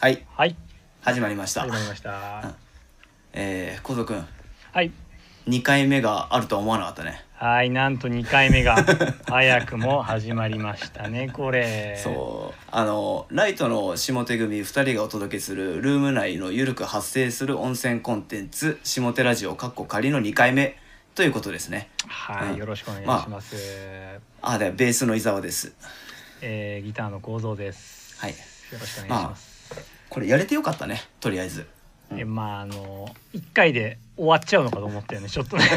はい。はい。始まりました。始まりました。えー、コゾくん。はい。2回目があるとは思わなかったね。はいなんと2回目が。早くも始まりましたねこれ。そう。あのライトの下手組2人がお届けするルーム内のゆるく発生する温泉コンテンツ下手ラジオかっこ仮の2回目ということですね。はい、うん。よろしくお願いします、あでベースの伊沢です。えー、ギターの構造です。はい。よろしくお願いします、これやれてよかったねとりあえず。えまああの1回で終わっちゃうのかと思ったよねちょっとね。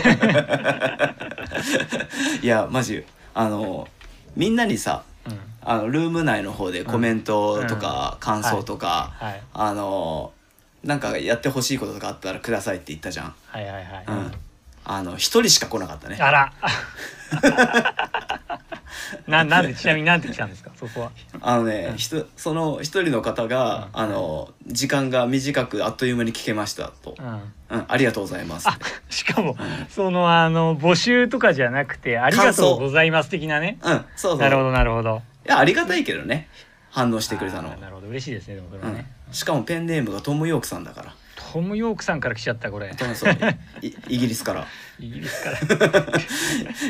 いやマジ。あのみんなにさうん。あのルーム内の方でコメントとか感想とか、はい。あのなんかやってほしいこととかあったらくださいって言ったじゃん、はいはいはい、うん、あの一人しか来なかったね。あら ななんでちなみになんて来たんですか？そこは。あのね、うん。ひとその一人の方が、うん。あの時間が短くあっという間に聞けましたと。う、ん。うん、ありがとうございます。あしかも、そのあの募集とかじゃなくてありがとうございます的なね。うんそうそう。なるほどなるほど。いやありがたいけどね。反応してくれたのなるほど。嬉しいですねでもそれはね、うん、しかもペンネームがトム・ヨークさんだからトム・ヨークさんから来ちゃったこれ。トム イギリスから。イギリスから。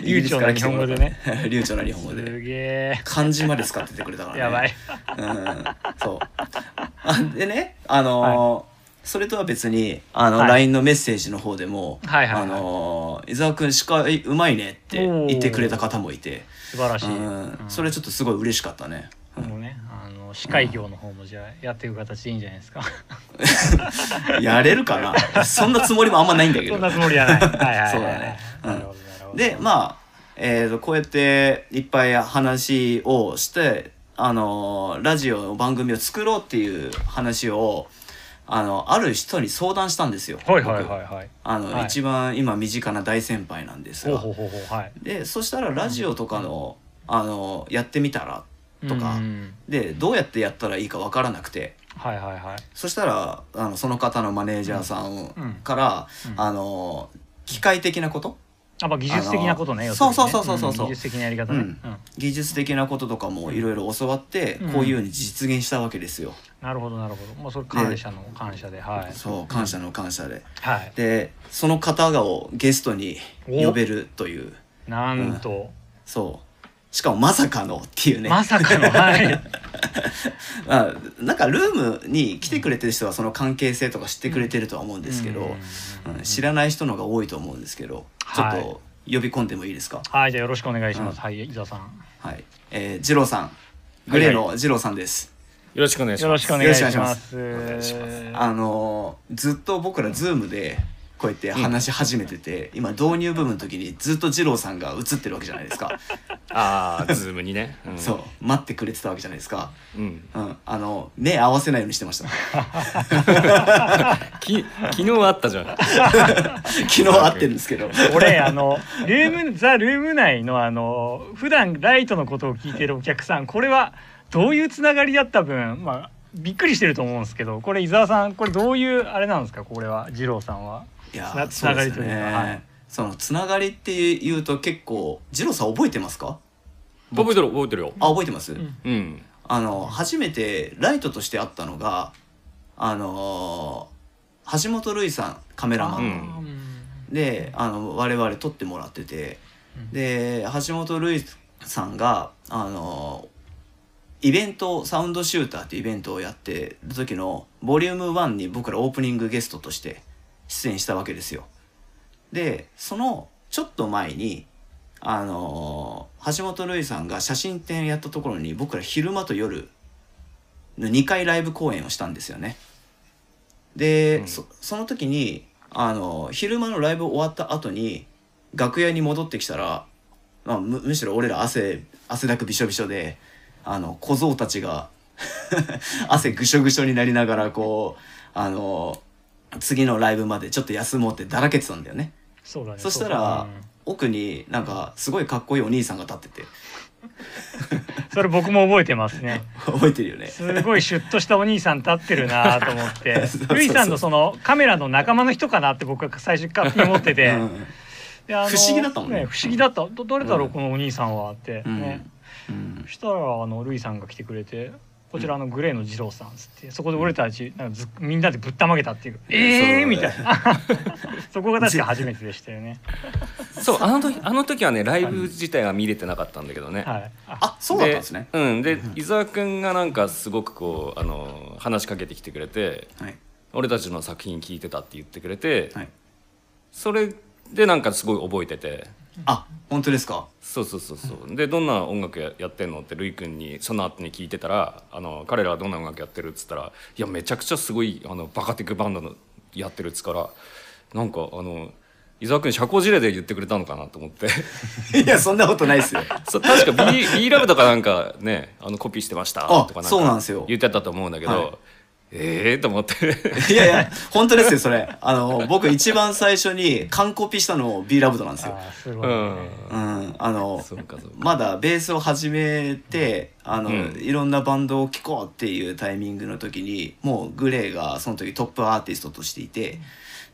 流暢な日本語でね。流暢な日本語で。すげえ。漢字まで使っててくれたからね。やばい。うん。そう。あでねあのーそれとは別にあの、はい。LINE のメッセージの方でも「はいはいはい。あのー伊沢君司会うまいね」って言ってくれた方もいて、素晴らしい、うん。うん。それちょっとすごい嬉しかったね。の司会業の方もじゃあやっていく形でいいんじゃないですか。やれるかな？そんなつもりもあんまないんだけど。そん。なつもりはない。はいはいはいそうだね。うん。なるほどなるほど。でまあ、えーとこうやっていっぱい話をして、あのーラジオの番組を作ろうっていう話をあのある人に相談したんですよ。はいはい僕はいはい。あの、はい。一番今身近な大先輩なんですが。ほうほうほうほうはい。でそしたらラジオとかの,、あのやってみたらとか、うんでどうやってやったらいいかわからなくて。はいはいはい。そしたらあのその方のマネージャーさんうん。から、うん。あの機械的なこと？あまあ技術的なことねね。そうそうそうそうそう。ん技術的なやり方ね、うん。うん。技術的なこととかもいろいろ教わって、うん。こういうふうに実現したわけですよ。なるほどなるほど。まあそれ感謝の感謝ではい。そう感謝の感謝で。はい。でその方がをゲストに呼べるという。なんと、そうしかもまさかのっていうね。まさかのはい。あなんかルームに来てくれてる人はその関係性とか知ってくれてるとは思うんですけど、うん。うん知らない人の方が多いと思うんですけどちょっはいと呼び込んでもいいですか？はいじゃあよろしくお願いします、うん。はい伊沢さん。はい、えー、二郎さん。グレーの二郎さんです、よろしくお願いします。よろしくお願いします。あのーずっと僕らズームでこうやって話し始めてて、今導入部分の時にずっと二郎さんが映ってるわけじゃないですか、ああ、ズームにね。うん。そう。待ってくれてたわけじゃないですか、うん。うん、あの目合わせないようにしてました。き、昨日あったじゃん。昨日会ってるんですけど。俺あのルームザルーム内のあの普段ライトのことを聞いてるお客さんこれはどういうつながりだった分まあびっくりしてると思うんですけどこれ伊沢さんこれどういうあれなんですか？これは二郎さんはいやつなそうですつながりというかね、はい。そのつながりっていうと結構二郎さん覚えてますか？覚えてる、覚えてるよ。あ覚えてます、ん。うん。あの初めてライトとして会ったのがあのー橋本瑠衣さんカメラマン。うん。であの我々撮ってもらってて、うん。で橋本瑠衣さんがあのイベントサウンドシューターっていうイベントをやってる時のボリューム1に僕らオープニングゲストとして出演したわけですよ。でそのちょっと前にあの橋本瑠衣さんが写真展やったところに僕ら昼間と夜の2回ライブ公演をしたんですよね。で、うんそその時にあの昼間のライブ終わった後に楽屋に戻ってきたら、まあ、むむしろ俺ら汗汗だくびしょびしょであの小僧たちが 汗ぐしょぐしょになりながらこうあの次のライブまでちょっと休もうってだらけてたんだよね。そうだね。そしたらう奥になんかすごいかっこいいお兄さんが立ってて。それ僕も覚えてますね。覚えてるよね。すごいシュッとしたお兄さん立ってるなと思って。ルイさんのそのカメラの仲間の人かなって僕は最初勝手に思ってて、うん。不思議だったもんね。不思議だった。ど誰だろう、うん。このお兄さんはって、うん。ね。うん。そしたらあのルイさんが来てくれてこちらのグレーの二郎さんっつってそこで俺たちなんかずみんなでぶったまげたっていう。ええー、みたいな。そこが確か初めてでしたよね。そうあの時あの時はねライブ自体は見れてなかったんだけどね、はい。ああそうだったんですね。うんで伊沢君がなんかすごくこうあの話しかけてきてくれてはい。俺たちの作品聞いてたって言ってくれて、はい。それでなんかすごい覚えててあ本当ですか？そうそうそうそう。でどんな音楽ややってんのってるい君にその後に聞いてたらあの彼らはどんな音楽やってるっつったらいやめちゃくちゃすごいあのバカテクバンドのやってるっつからなんかあの伊沢君社交辞令で言ってくれたのかなと思って。いやそんなことないですよ。そう確か B, B ラブとかなんかねあのコピーしてましたあとかなんかそうなんですよ。言ってたと思うんだけど、はいええと思って。いやいや本当ですよそれ。あの僕一番最初に完コピしたの B ラブドなんですよ。すごいね、うん。うんあのまだベースを始めてあの、うん。いろんなバンドを聴こうっていうタイミングの時にもうグレーがその時トップアーティストとしていて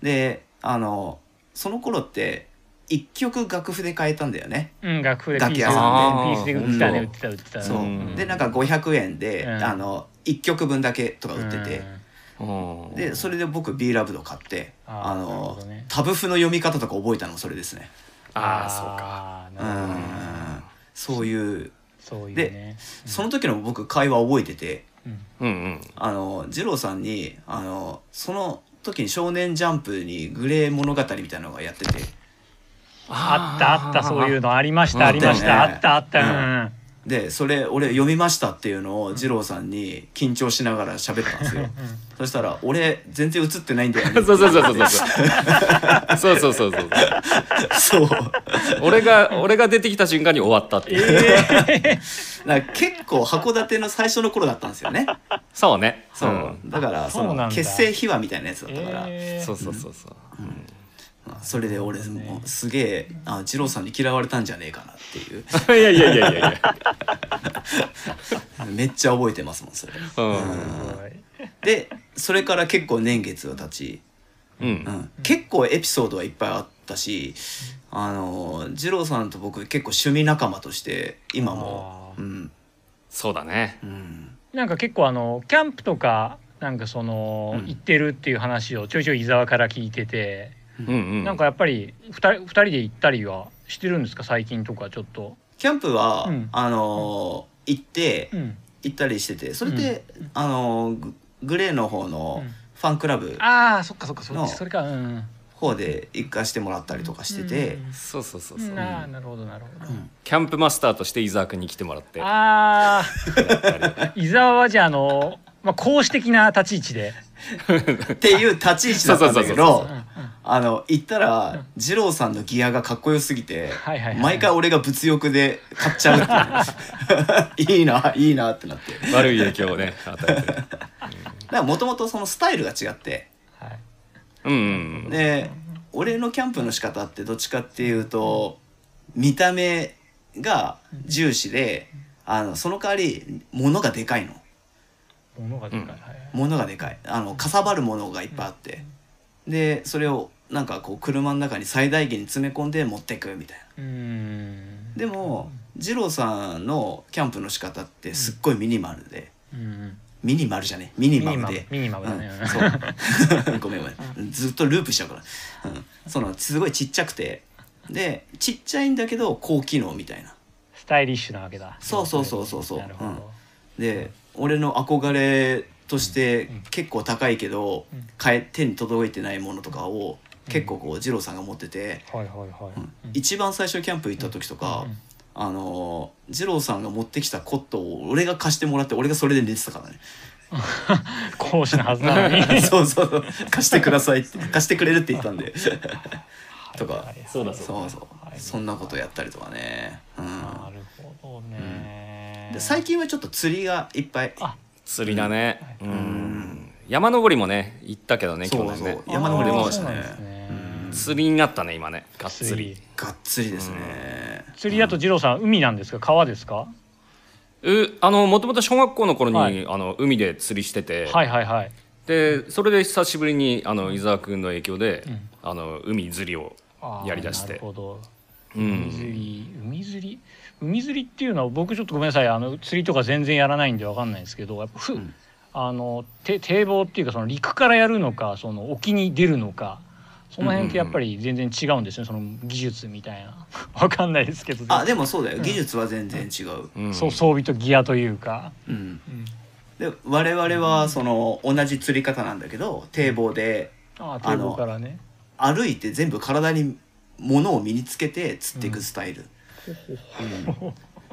であのその頃って一曲楽譜で変えたんだよね。うん楽譜で楽器屋さんで。ピースで。売ってたねうん。売ってた売ってた。そう、うん。でなんか500円で、うん。あの1曲分だけとか売ってて、うん。でそれで僕 B ラブド買ってあのね。タブ譜の読み方とか覚えたのそれですね。ああそうかうん。そういう。そういうね。その時の僕会話覚えててうんうん。うんあの二郎さんにあのその時に「少年ジャンプ」にグレー物語みたいなのがやってて。あったあったそういうのありましうんたありましたああったあった。うんでそれ俺読みましたっていうのを二郎さんに緊張しながら喋ったんですよ。そしたら「俺全然映ってないんだよね」そうそうそうそうそうそう。そうそうそうそう俺が俺が出てきた瞬間に終わったっていう、えだから結構函館の最初の頃だったんですよね。そうね。そう、ん。だからその結成秘話みたいなやつだったから、えそうそうそうそう、それで俺もうすげえあ二郎さんに嫌われたんじゃねえかなっていう。いやいやいやいやいや、めっちゃ覚えてますもんそれ。うん。でそれから結構年月が経ち、うん。うん、結構エピソードはいっぱいあったしあの二郎さんと僕結構趣味仲間として今も。うん。そうだね。うん。なんか結構あのキャンプとかなんかその、うん。行ってるっていう話をちょいちょい伊沢から聞いてて、うんうん。なんかやっぱり二人二人で行ったりはしてるんですか？最近とかちょっと。キャンプは、うん。あの行ってうん、行ったりしてて。それで、あのググレーの方のうん。ファンクラブああそっかそっかそっのちそれか。うん。方で行かしてもらったりとかしてて、うんそうそうそうそう、なるほどなるほど。キャンプマスターとして伊沢君に来てもらって。ああ 伊沢はじゃああのまあ講師的な立ち位置で。っていう立ち位置だったんだけどあの行ったら二郎さんのギアがかっこよすぎて、毎回俺が物欲で買っちゃうっていう。いいないいなってなって。だ悪い影響をね与えて からもともとそのスタイルが違って。はい。うんうんで俺のキャンプの仕方ってどっちかっていうと見た目が重視であのその代わり物がでかいの物がでかい。うん。がでかい。あのかさばるものがいっぱいあって。でそれをなんかこう車の中に最大限に詰め込んで持っていくみたいな。でも二郎さんのキャンプの仕方ってすっごいミニマルで、うん。ミニマルじゃねミニマムマムでミニマムだね。うん。そう。ごめんごめん。ずっとループしちゃうから、うん、そのすごいちっちゃくて。でちっちゃいんだけど高機能みたいな。スタイリッシュなわけだ。そうそうそうそうそう。なるほど。で俺の憧れとして結構高いけどう手に届いてないものとかを結構こう二郎さんが持ってて、はいはいはい。うん。一番最初キャンプ行った時とか、うん。あのー二郎さんが持ってきたコットを俺が貸してもらって俺がそれで寝てたからね。講師のはずなのに。そうそうそう。貸してくださいって貸してくれるって言ったんで。とか。そうだそうそうはいそんなことやったりとかね、うん。なるね。で最近はちょっと釣りがいっぱい。あ釣りだね、うん。ん山登りもね行ったけどね去年ね。山登りも。ましたね。釣りになったね今ね。がっつ釣り。りがっつりですね、釣りだと二郎さん海なんですか？川ですか？うあのもともと小学校の頃に、はい。あの海で釣りしてて、はいはいはい。でそれで久しぶりにあの伊沢君の影響で、うん。あの海釣りをやりだして。なるほど。う海釣んり海釣り？海釣りっていうのは僕ちょっとごめんなさいあの釣りとか全然やらないんでわかんないんですけどやっぱふ、うん。あのて堤防っていうかその陸からやるのかその沖に出るのかその辺ってやっぱり全然違うんですね、その技術みたいな。わかんないですけど。あでもそうだよ。うん。技術は全然違う、うん。そう装備とギアというか、うん、うん。で我々はその同じ釣り方なんだけど堤防であ堤防からね。歩いて全部体に物を身につけて釣っていくスタイル、うん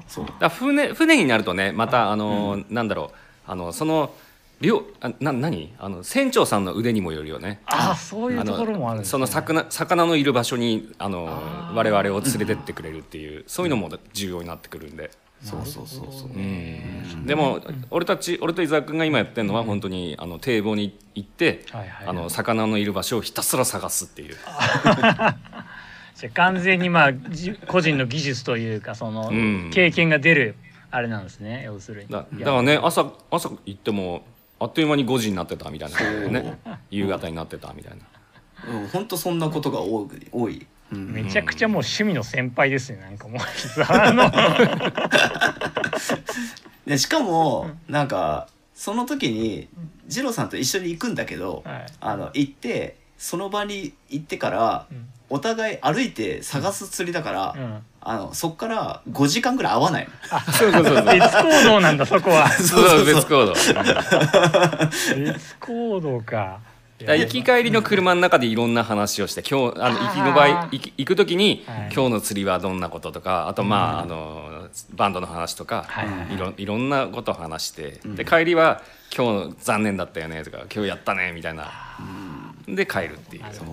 そう。だ船船になるとねまたあの、なんだろう。あのその漁あな何？あの船長さんの腕にもよるよね。ああそういうところもあるね、その魚魚のいる場所にあのあー。我々を連れてってくれるっていう、そういうのも重要になってくるんで、そうそうそうそう。うねん、でも俺たち俺と伊沢君が今やってるのは本当にあの堤防に行って、はいはいはい。あの魚のいる場所をひたすら探すっていう。じゃあ完全にまあじ個人の技術というかそのうん。経験が出るあれなんですね要するに。だからね朝朝行ってもあっという間に5時になってたみたいなね。夕方になってたみたいな。うん、本当そんなことが多い多い、うん。めちゃくちゃもう趣味の先輩ですねなんかもう。あの。でしかもなんかその時に二郎さんと一緒に行くんだけど、はい。あの行ってその場に行ってからうんお互い歩いて探す釣りだから、うん。あのそっから5時間ぐらい会わないの。そうそうそうそう。別行動なんだそこは。そう別行動。別行動か。だから行き帰りの車の中でいろんな話をして今日あの行きの場合行き行く時に、はい。今日の釣りはどんなこととかあとまあ,、あのバンドの話とか、はいはい。いろいろんなことを話して、ん。で帰りは「今日残念だったよね」とか「今日やったね」みたいな。で帰るっていう。そ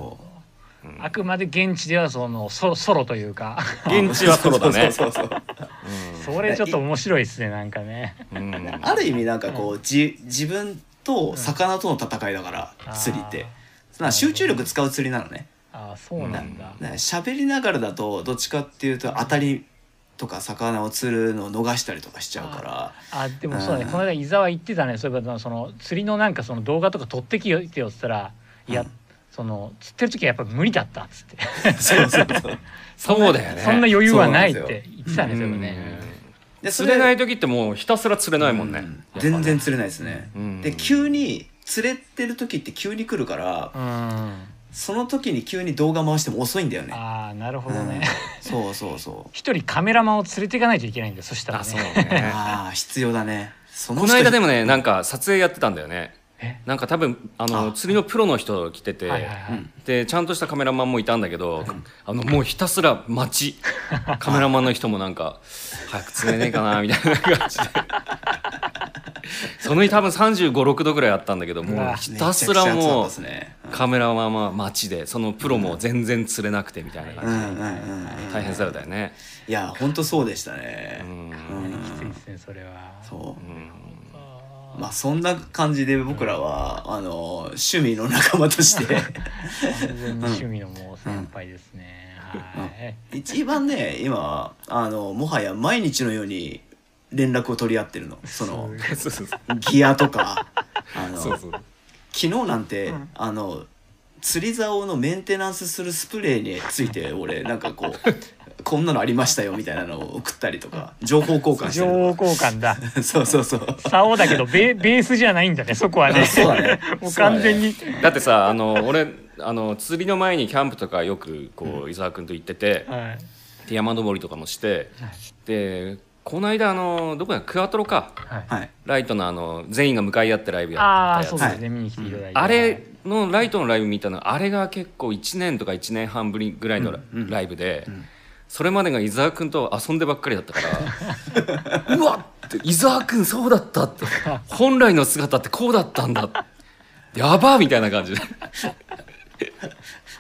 あくまで現地ではそのソソロというか。現地はソロだね。そうそうそうそれちょっと面白いですねなんかね。うん。ある意味なんかこう、じ自分と魚との戦いだから、うん。釣りって。集中力使う釣りなのね。ああそうなんだ、ね喋りながらだとどっちかっていうと当たりとか魚を釣るのを逃したりとかしちゃうから。あでもそうだね、うん。この間伊沢言ってたね。そういえばその釣りのなんかその動画とか撮ってきてよって言ったら、いやうんその釣ってる時はやっぱ無理だったっつって。そうそうそう。そうだよね。そんな余裕はないって言ってたねそれはね、で釣れない時ってもうひたすら釣れないもんね、うん。ね全然釣れないですね、うん。で急に釣れてる時って急に来るから、うん。その時に急に動画回しても遅いんだよね。ああなるほどね、うん。そうそうそう。一人カメラマンを連れていかないといけないんだよそしたらあそうね。ねああ必要だね。そこの間でももねなんか撮影やってたんだよね。えなんか多分あのあ。釣りのプロの人来てて、はいはいはい、うん。でちゃんとしたカメラマンもいたんだけど、あのもうひたすら待ち。カメラマンの人もなんか早く釣れねえかなみたいな感じで。その日多分3 5 6度ぐらいあったんだけどもうひたすらもうカメラマンは待ちでそのプロも全然釣れなくてみたいなうん感じで大変そうだよね。いや本当そうでしたね。うん。うん。きついですねそれは。そう。うんまあそんな感じで僕らは、あの趣味の仲間として。完全に趣味のもう先輩ですね、はい、一番ね今あのもはや毎日のように連絡を取り合ってるの。そのギアとか。あの昨日なんて、あの釣り竿のメンテナンスするスプレーについて俺なんかこうこんなのありましたよみたいなのを送ったりとか情報交換して情報る交換だ。そうそうそう。竿だけどベベースじゃないんだねそこはね。あそうだね。もう完全に、だってさあの俺あの釣りの前にキャンプとかよくこう伊沢君と行ってて、はい。で山登りとかもしてでこの間あのどこやクアトロか。はい。はい。ライトのあの全員が向かい合ってライブやああったやつ。そうですね、見に来ていただいてあれのライトのライブ見たのあれが結構1年とか1年半ぶりぐらいのラ,、うんうん。イブで、んそれまでが伊沢君と遊んでばっかりだったから うわって伊沢君そうだったって本来の姿ってこうだったんだ。やばみたいな感じで。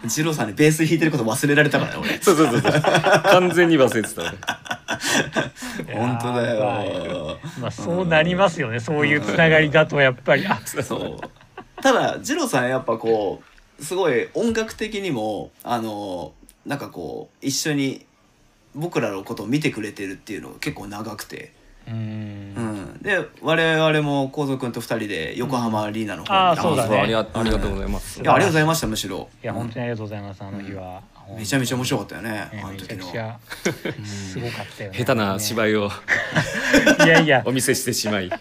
二郎さんにベース弾いてること忘れられたからね俺。そうそうそうそう。完全に忘れてた俺。本当だよ。まあそうなりますよね、そういうつながりだとやっぱり。あそう。ただ二郎さんやっぱこうすごい音楽的にもあのなんかこう一緒に僕らのことを見てくれてるっていうのが結構長くて、うーん。うん、で我々も皇族君と二人で横浜アリーナの方に、あーそうだね。ありがありがとうございます、いやありがとうございましたむしろ。いや本当にありがとうございますあの日は、めちゃめちゃ面白かったよねあの時の。ゃくちゃ すごかったよね。下手な芝居を。いやいや。お見せしてしまい。い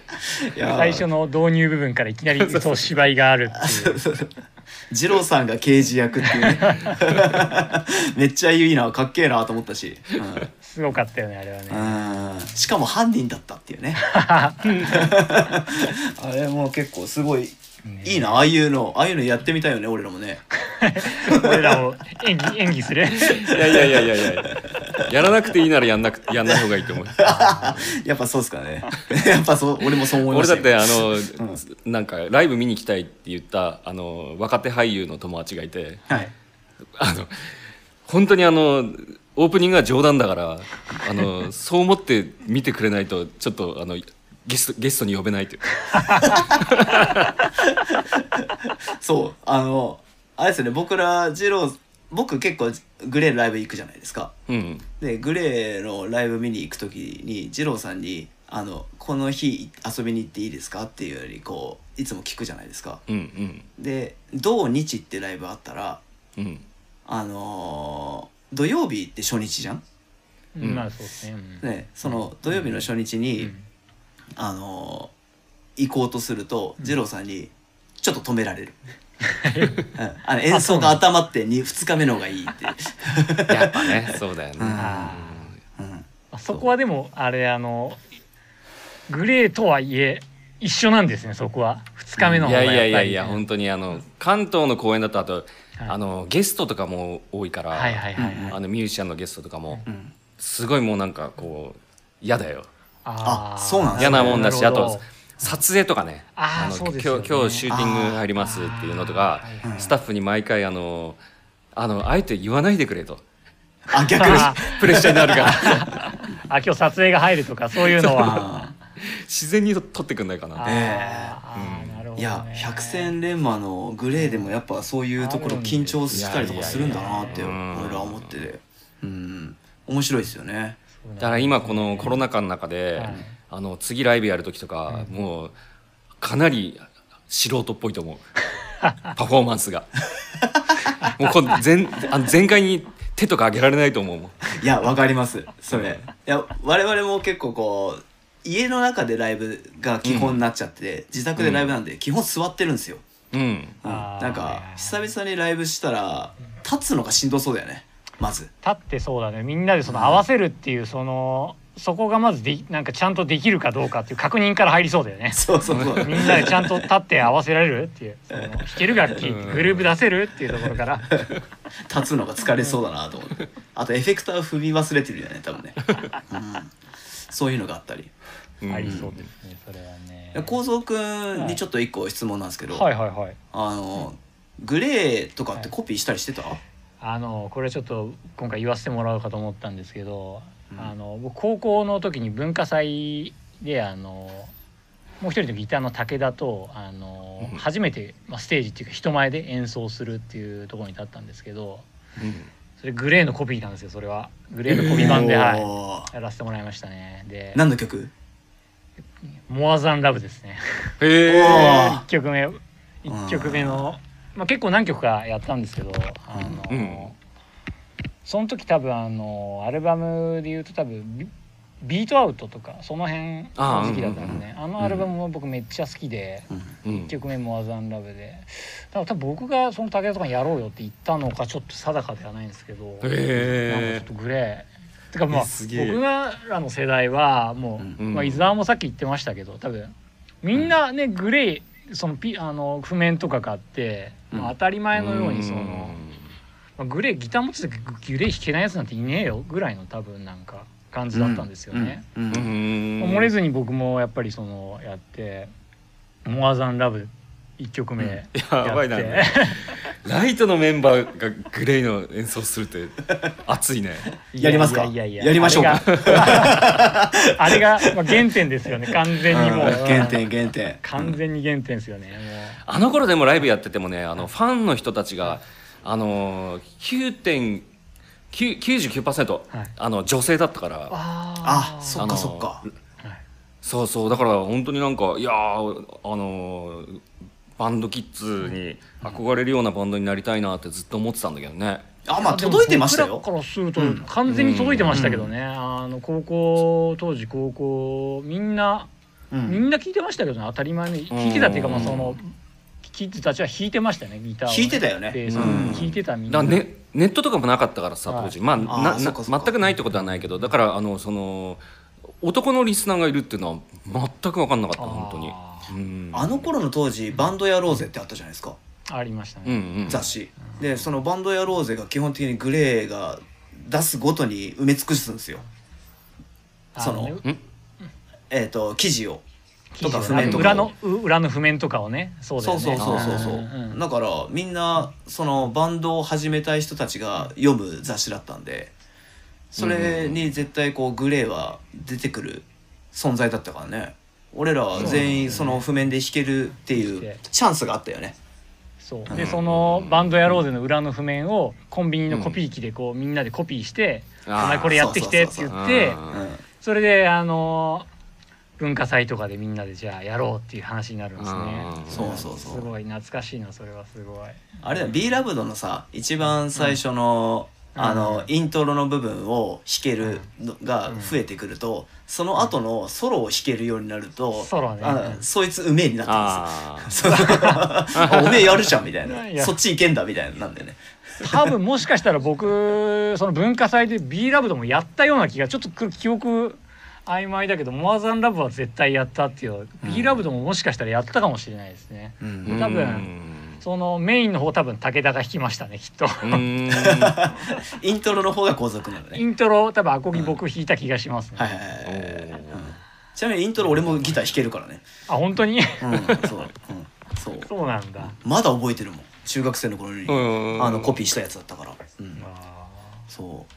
や最初の導入部分からいきなりそう 芝居があるっていう二郎さんが刑事役っていうね。めっちゃいいなかっけえなと思ったし、すごかったよねあれはね。うん。うん。しかも犯人だったっていうね。あれも結構すごいいいなああいうの。ああいうのやってみたいよね俺らもね。俺らを演技演技する。いやいやいやいやいや。やらなくていいならやんなくやんない方がいいと思う。やっぱそうっすかね。やっぱそう俺もそう思いましたよ。俺だってあの、なんかライブ見に行きたいって言ったあの若手俳優の友達がいて。はい。あの本当にあのオープニングは冗談だからあのそう思って見てくれないとちょっとあのゲストゲストに呼べないっていう。そうあのあれですよね僕ら二郎僕結構グレーのライブ行くじゃないですか。うんでグレーのライブ見に行く時に二郎さんにあの「この日遊びに行っていいですか?」っていうよりこういつも聞くじゃないですか。うんうん。で土日ってライブあったらうん。あのー土曜日って初日じゃん？うん。まあそうですね。うん。ねその土曜日の初日に、うんあのー行こうとすると二郎さんにちょっと止められる、うん。あの演奏が頭って 2, 2日目の方がいいって、やっぱねそうだよね。あうん、あそこはでもあれあのグレーとはいえ一緒なんですねそこは。2日目のいや方がやっぱり。いやいやいや本当にあの関東の公演だとあと、はい。あのゲストとかも多いから、はいはいはいはい。あのミュージシャンのゲストとかも、うん。すごいもうなんかこう嫌だよあー。そうなんです嫌なもんだしあと撮影とかね。あーの今日今日シューティング入りますっていうのとかあーはいはい。スタッフに毎回あのあのあえて言わないでくれと。あ逆に。あ プレッシャーになるから。あ今日撮影が入るとかそういうのは。あ自然に撮ってくんないかな。あってえ。ーなるほどね。いや百戦錬磨のグレーでもやっぱそういうところ緊張したりとかするんだなって俺らは思ってて。うん。面白いですよねだから今このコロナ禍の中で、はい。あの次ライブやる時とか、もうかなり素人っぽいと思う。パフォーマンスが。もうこの全あの全開に手とか上げられないと思うもん。いやわかります。それ。いや我々も結構こう家の中でライブが基本になっちゃって、自宅でライブなんで基本座ってるんですよ、うん。うん。なんか久々にライブしたら立つのがしんどそうだよねまず。立ってそうだね。みんなでその合わせるっていうそのそこがまずでなんかちゃんとできるかどうかっていう確認から入りそうだよね。そうそうそう。みんなでちゃんと立って合わせられるっていうその弾ける楽器うん。グループ出せるっていうところから。立つのが疲れそうだなと思って。あとエフェクター踏み忘れてるよね多分ね、うん、そういうのがあったり。うん。ありそうですねそれはね。幸三君にちょっと一個質問なんですけど、はい。はい。はい。あのグレーとかってコピーしたりしてた、あのこれちょっと今回言わせてもらおうかと思ったんですけど、うん。あの僕高校の時に文化祭であのもう一人のギターの武田とあの、うん。初めて、まあ、ステージっていうか人前で演奏するっていうところに立ったんですけどうん。それグレーのコピーなんですよそれは。グレーのコピー版で、はい、やらせてもらいましたね。で何の曲「モアザンラブですね。へえおー。1曲目1曲目の、まあ、結構何曲かやったんですけどあの、うん。その時多分あのアルバムで言うと多分ビビートアウトとかその辺の時期だったんですねあ,、のアルバムも僕めっちゃ好きで、うん。うん。1曲目「モアザンラブで。だから多分僕がその武田とかにやろうよって言ったのかちょっと定かではないんですけど、なんかちょへっとグレー。てかまあ僕らの世代はもう、うん。まあ、伊沢もさっき言ってましたけど多分みんなね、グレーそのピあの譜面とか買って、まあ、当たり前のようにその、まあ、グレーギター持っててグレー弾けないやつなんていねえよぐらいの多分なんか感じだったんですよね。漏れずに僕もやっぱりそのやって「モアザンラブ1曲目やばいな。ライトのメンバーがグレイの演奏するって 熱いね。やりますか？いやいやいや。やりましょう。かあれが あれが、まあ、原点ですよね。完全にもう、うん。原点原点。完全に原点ですよね、あの頃でもライブやっててもねあのファンの人たちがあの9.99%、はい。あの女性だったから。ああそっかそっか。そうそう。だから本当になんかいやーあのーバンドキッズに憧れるようなバンドになりたいなってずっと思ってたんだけどね。あまあ届いてましたよ。僕らからするとうん完全に届いてましたけどね、あの高校当時高校みんなうん。みんな聞いてましたけどね当たり前に。聞いてたっていうかまあそのキッズたちは弾いてましたねギターをね、弾いてたよね。弾いてたみんな、ネットとかもなかったからさはい。当時。まああーなな全くないってことはないけど。だからあのその男のリスナーがいるっていうのは全く分かんなかった本当にあの頃の当時バンドやろうぜってあったじゃないですか。ーありましたね、雑誌。でそのバンドやろうぜが基本的にグレーが出すごとに埋め尽くすんですよ。そのえっ、と記事を。記事とか譜面とか裏のう裏の譜面とかをね。そうだよね。そうそうそうそうだからみんなそのバンドを始めたい人たちが読む雑誌だったんでそれに絶対こうグレーは出てくる存在だったからね俺らは全員その譜面で弾けるっていうチャンスがあったよね。そう。うん。でそのバンドやろうぜの裏の譜面をコンビニのコピー機でこうみんなでコピーして「あーお前これやってきて」って言ってそれであの文化祭とかでみんなでじゃあやろうっていう話になるんですね。そうそうそう。すごい懐かしいなそれはすごい。あれだ B ラブドのさ一番最初の、うんあの、うんイントロの部分を弾けるのが増えてくると、その後のソロを弾けるようになると、ソロね。あそいつうめえになったんですよおめえやるじゃんみたい いなや。そっち行けんだみたいななんでね。多分もしかしたら僕その文化祭で B ラブドもやったような気がちょっとく記憶曖昧だけどモアザンラブは絶対やったっていう、B ラブドももしかしたらやったかもしれないですね、うん。ー多分そのメインの方多分武田が弾きましたねきっと、うん。イントロの方が後続なのねイントロ多分アコギ僕弾いた気がしますね、はいはいはいはい、うんちなみにイントロ俺もギター弾けるからね。あ本当に？うんそう、うん、そう。そうなんだ、まだ覚えてるもん。中学生の頃にうんあのコピーしたやつだったから、うん、あ。そう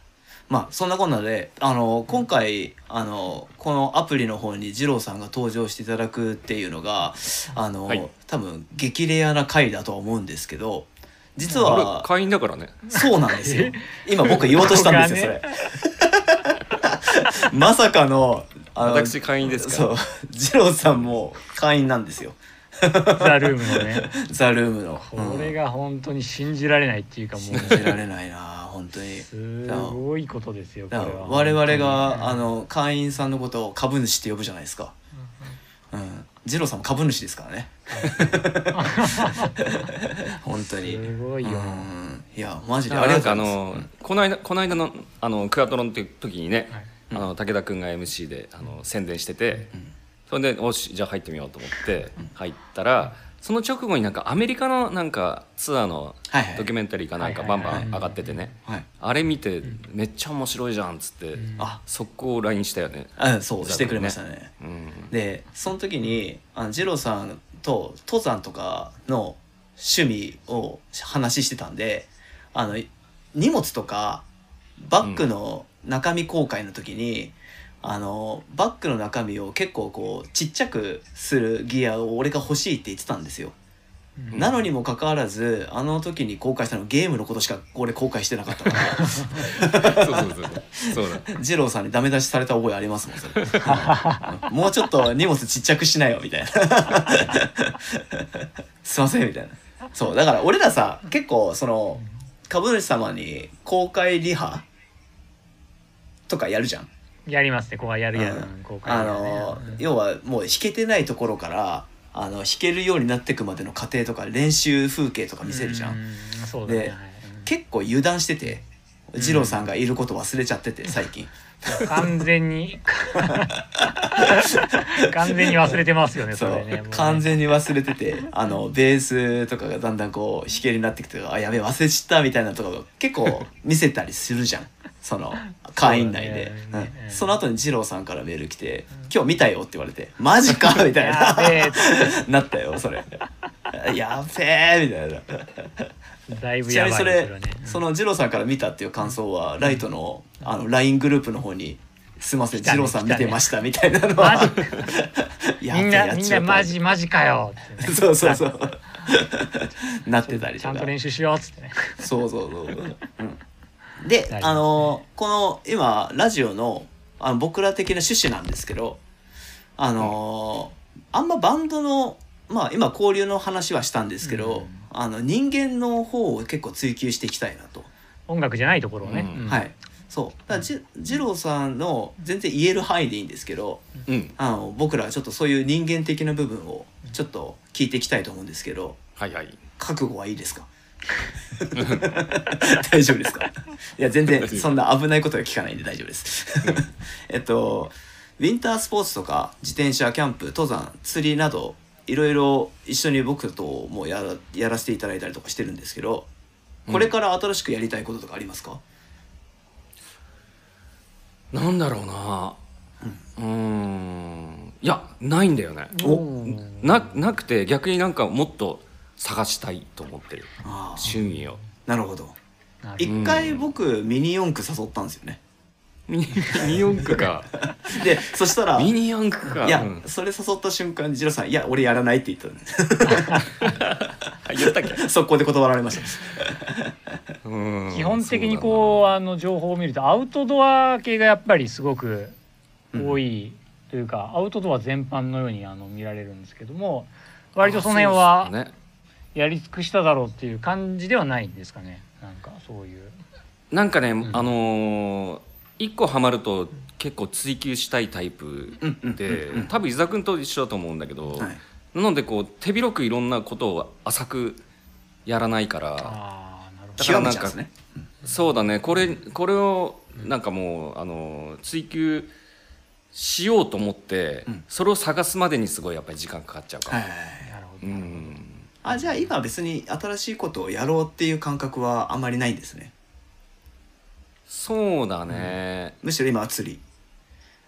まあそんなこんなであの今回あのこのアプリの方に二郎さんが登場していただくっていうのがあの、はい。多分激レアな回だとは思うんですけど実俺は会員だからね。そうなんですよ。今僕言おうとしたんですよそれ。まさかのあの私会員ですそう二郎さんも会員なんですよ。ーザ・ルームのね。ザ・ルームの、これが本当に信じられないっていうかも信うじられないな本当に。すごいことですよこれだからは。我々があの会員さんのことを株主って呼ぶじゃないですか。うん、二郎さんも株主ですからね。本当に。すごいよ。なうん、いやマジでありがなんかあのとうございます。この間この間のあのクアトロンっていう時にね、はい。あの武田君が MC であの宣伝してて、それでおしじゃあ入ってみようと思って入ったら、その直後になんかアメリカのなんかツアーのドキュメンタリーかなんかバンバン上がっててね、はい。あれ見てめっちゃ面白いじゃんっつって、あ、速攻 LINE したよね。あそうしてくれましたね。うん。でその時にあの二郎さんと登山とかの趣味を話してたんであの荷物とかバッグの中身公開の時に、あのバッグの中身を結構こうちっちゃくするギアを俺が欲しいって言ってたんですよ。うん。なのにもかかわらずあの時に公開したのゲームのことしか俺公開してなかった。からそうそうそう。そうだ。二郎さんにダメ出しされた覚えありますもんそれ。う んもうちょっと荷物ちっちゃくしなよみたいな。すいませんみたいな。そうだから俺らさ結構その株主様に公開リハとかやるじゃんやりますね。ここはやるやる、うん。あのうん。要はもう弾けてないところからあの弾けるようになっていくまでの過程とか練習風景とか見せるじゃん。うそうだね、ではい。結構油断してて二郎さんがいること忘れちゃってて最近。うん完全に。完全に忘れてますよねそれね。完全に忘れててあのベースとかがだんだんこう弾けるようになってきてあやべえ忘れちったみたいなところ結構見せたりするじゃんその会員内で。そねうん。うん。その後に二郎さんからメール来て「今日見たよ」って言われて「マジか」みたいな。なったよそれ。やべえみたいな。だいぶちなみにそれやばいですよね。その二郎さんから見たっていう感想はライトのあの LINE グループの方に「すいません二郎さん見てました」みたいなのマはみんなみんなマジマジかよ。ってねそうそう。そうなってたりちゃんと練習しようっつってね。そうそうそう、うん、で、ね。あのこの今ラジオのあの僕ら的な趣旨なんですけどあの、あんまバンドのまあ今交流の話はしたんですけど、うん。あの人間の方を結構追求していきたいなと。音楽じゃないところをね、うん。うん。はい。そう。だからじ二郎さんの全然言える範囲でいいんですけどうん。あの僕らはちょっとそういう人間的な部分をちょっと聞いていきたいと思うんですけどはいはい。覚悟はいいですか？大丈夫ですか？いや全然そんな危ないことは聞かないんで大丈夫です。えっとウィンタースポーツとか自転車キャンプ登山釣りなどいろいろ一緒に僕ともやらやらせていただいたりとかしてるんですけどこれから新しくやりたいこととかありますか、なんだろうな。うーん。いやないんだよね。おななくて逆になんかもっと探したいと思ってる。ああ趣味を。なるほど。一回僕ミニ四駆誘ったんですよね。ミ ニミニ四駆か。でそしたらミニ四駆か。いや、うん。それ誘った瞬間にジローさん「いや俺やらない」って言ったんであ言ったっけ？速攻で断られました。うん。基本的にこうあの情報を見るとアウトドア系がやっぱりすごく多いというか、アウトドア全般のようにあの見られるんですけども割とその辺あはそうっすねやり尽くしただろうっていう感じではないんですかね。なんかそういう。なんかね、あのー一個ハマると結構追求したいタイプうんうんでうんうん。多分伊沢君と一緒だと思うんだけど、はい。なのでこう手広くいろんなことを浅くやらないからああなるほど。だから極めちゃうんですね。そうだね。これこれをなんかもうあの追求しようと思って、うん。それを探すまでにすごいやっぱり時間かかっちゃうから、はい。なるほど、うんあじゃあ今別に新しいことをやろうっていう感覚はあんまりないんですね。そうだね。むしろ今は釣り。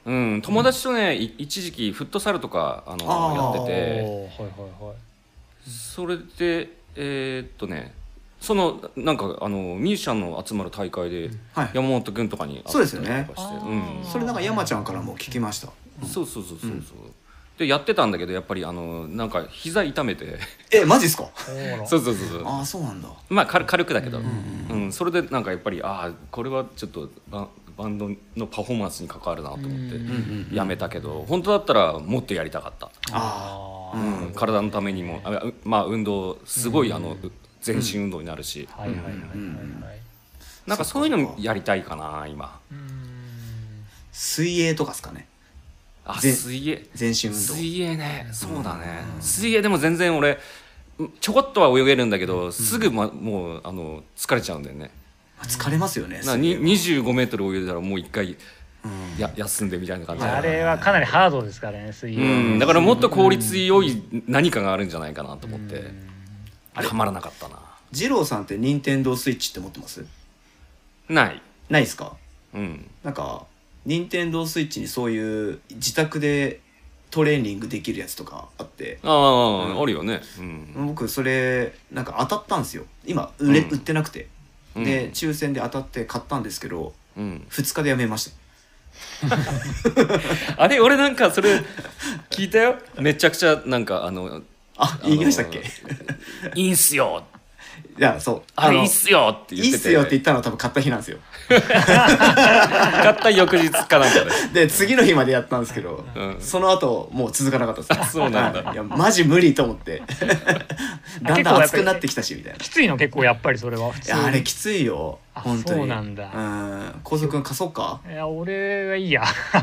うん、友達とね、い一時期フットサルとかあのあー。やってはいはいはい。それでえーっとねそのなんかあのミュージシャンの集まる大会ではい。山本君とかに会そうですよねったりとかして。あーうん。それなんか山ちゃんからも聞きました。そうそうそうそうそう、でやってたんだけどやっぱりあのなんか膝痛めて。えマジっすか？そうそうそうそうああそうなんだ。まあ軽軽くだけど、ううんん。それでなんかやっぱりああこれはちょっとババンドのパフォーマンスに関わるなと思ってうんやめたけど本当だったらもっとやりたかった、ああうん体のためにも。あうまあ運動すごいあの全身運動になるし、はいはいはいはいはい。なんかそういうのやりたいかな今。うん。水泳とかですかねあぜ水泳。全身運動。水泳ね。そうだね。水泳でも全然俺ちょこっとは泳げるんだけど、すぐ、ま、もうあの疲れちゃうんだよね。疲れますよねなに水泳は。25メートル泳いだらもう一回うん。や休んでみたいな感じあれはかなりハードですからね水泳うん、だからもっと効率良い何かがあるんじゃないかなと思って。あれはまらなかったな。二郎さんって任天堂スイッチって持ってます？ない。ないですか？うん。なんか任天堂スイッチにそういう自宅でトレーニングできるやつとかあって。ああ、あるよね。うん。僕それなんか当たったんですよ。今売れ、うん。売ってなくて。うん。で抽選で当たって買ったんですけどうん。2日でやめました。あれ俺なんかそれ聞いたよ。めちゃくちゃなんかあのあ言いましたっけ？いいんすよいやそう。のあれいいっすよってい言ってて。いっすよって言ったのは多分買った日なんですよ。買った翌日かなんかで。で次の日までやったんですけど、うん。その後もう続かなかったですそうなんだ。はい。いやマジ無理と思って。だんだん熱くなってきたしみたいな。いきついの結構やっぱりそれは普通に。やあれきついよあ本当に。そうなんだ。うん。高速君貸そうか？いや俺はいいや。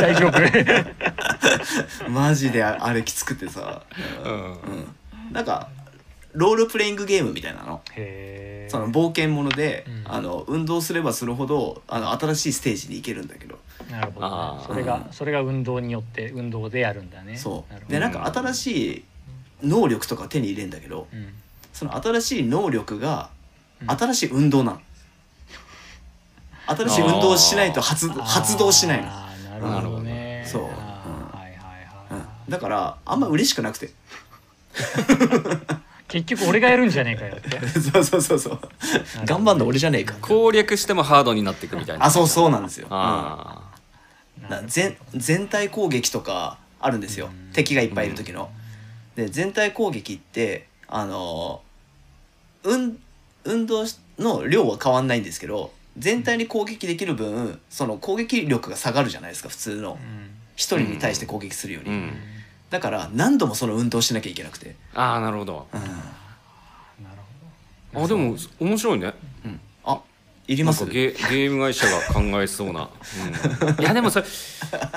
大丈夫。マジでああれきつくてさ、うん。うん、なんかロールプレイングゲームみたいなの。へえその冒険もので、うん。あの運動すればするほどあの新しいステージに行けるんだけど、なるほど、ね、それがそれが運動によって運動でやるんだね。そう。でなんか新しい能力とか手に入れるんだけどうん。その新しい能力がうん。新しい運動なの、新しい運動をしないと発発動しないの、なるほどね。そう。はいはいうんはい、だからあんま嬉しくなくて 結局俺がやるんじゃねえかよって。そうそうそうそう。頑張んの俺じゃねえか。攻略してもハードになっていくみたいな。あそうそうなんですよ、うん。あだ全全体攻撃とかあるんですよ。うん。敵がいっぱいいる時の。で全体攻撃ってあの運運動の量は変わんないんですけど全体に攻撃できる分その攻撃力が下がるじゃないですか普通の。うん。一人に対して攻撃するより、ーうんだから何度もその運動しなきゃいけなくて、あーなるほど。うん。なるほあでも面白いね。うん、あいります？なんかゲゲーム会社が考えそうな、うん、いやでもそれ